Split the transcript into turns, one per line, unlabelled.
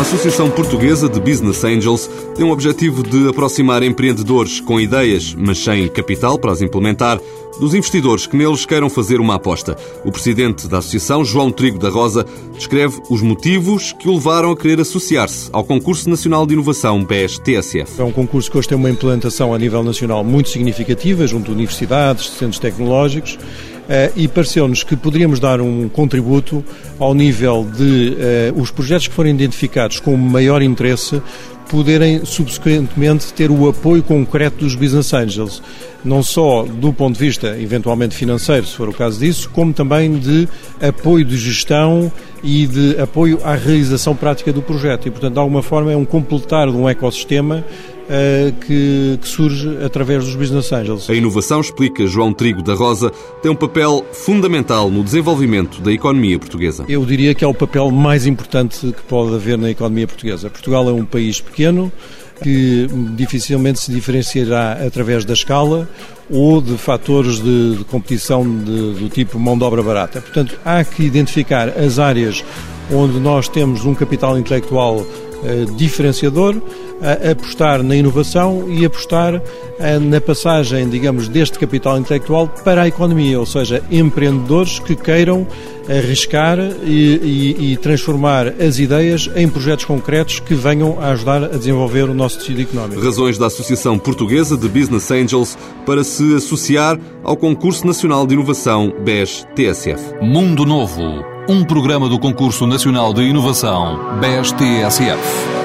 Associação Portuguesa de Business Angels tem o objetivo de aproximar empreendedores com ideias, mas sem capital para as implementar, dos investidores que neles queiram fazer uma aposta. O presidente da associação, João Trigo da Rosa, descreve os motivos que o levaram a querer associar-se ao Concurso Nacional de Inovação BES-TSF.
É um concurso que hoje tem uma implantação a nível nacional muito significativa, junto a universidades, centros tecnológicos, e pareceu-nos que poderíamos dar um contributo ao nível de eh, os projetos que forem identificados com maior interesse poderem subsequentemente ter o apoio concreto dos business angels, não só do ponto de vista eventualmente financeiro, se for o caso disso, como também de apoio de gestão e de apoio à realização prática do projeto. E, portanto, de alguma forma é um completar de um ecossistema que, que, surge através dos Business Angels.
A inovação, explica João Trigo da Rosa, tem um papel fundamental no desenvolvimento da economia portuguesa.
Eu diria que é o papel mais importante que pode haver na economia portuguesa. Portugal é um país pequeno, que dificilmente se diferenciará através da escala ou de fatores de, de competição de, do tipo mão de obra barata. Portanto, há que identificar as áreas onde nós temos um capital intelectual eh, diferenciador, apostar na inovação e apostar eh, na passagem, digamos, deste capital intelectual para a economia, ou seja, empreendedores que queiram arriscar e, e, e, transformar as ideias em projetos concretos que venham a ajudar a desenvolver o nosso tecido económico.
Razões da Associação Portuguesa de Business Angels para se associar ao Concurso Nacional de Inovação BES-TSF.
Mundo Novo, um programa do Concurso Nacional de Inovação BES-TSF.